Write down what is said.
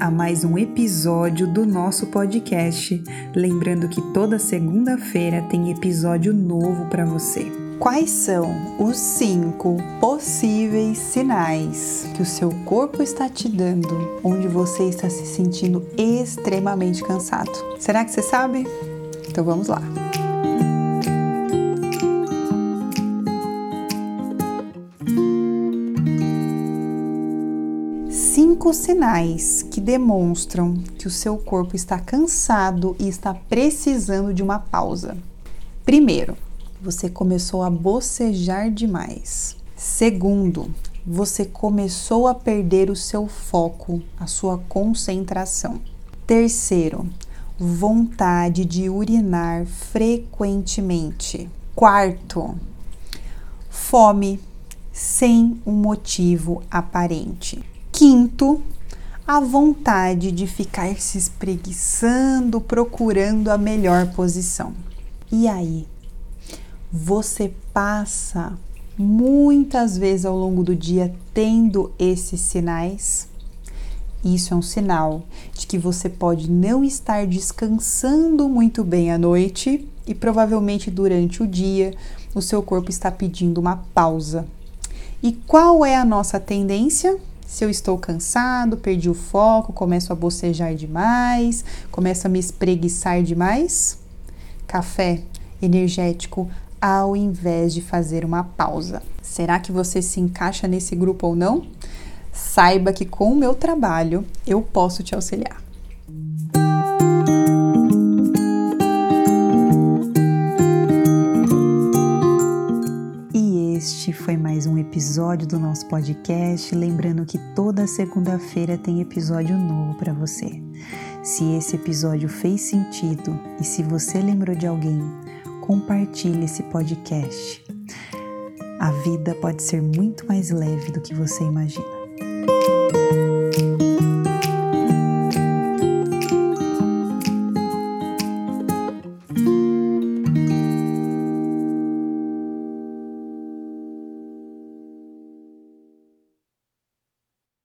a mais um episódio do nosso podcast. Lembrando que toda segunda-feira tem episódio novo para você. Quais são os cinco possíveis sinais que o seu corpo está te dando onde você está se sentindo extremamente cansado? Será que você sabe? Então vamos lá. Cinco sinais que demonstram que o seu corpo está cansado e está precisando de uma pausa. Primeiro, você começou a bocejar demais. Segundo, você começou a perder o seu foco, a sua concentração. Terceiro, vontade de urinar frequentemente. Quarto, fome sem um motivo aparente. Quinto, a vontade de ficar se espreguiçando, procurando a melhor posição. E aí? Você passa muitas vezes ao longo do dia tendo esses sinais? Isso é um sinal de que você pode não estar descansando muito bem à noite e provavelmente durante o dia o seu corpo está pedindo uma pausa. E qual é a nossa tendência? Se eu estou cansado, perdi o foco, começo a bocejar demais, começo a me espreguiçar demais, café energético ao invés de fazer uma pausa. Será que você se encaixa nesse grupo ou não? Saiba que com o meu trabalho eu posso te auxiliar. Este foi mais um episódio do nosso podcast. Lembrando que toda segunda-feira tem episódio novo para você. Se esse episódio fez sentido e se você lembrou de alguém, compartilhe esse podcast. A vida pode ser muito mais leve do que você imagina.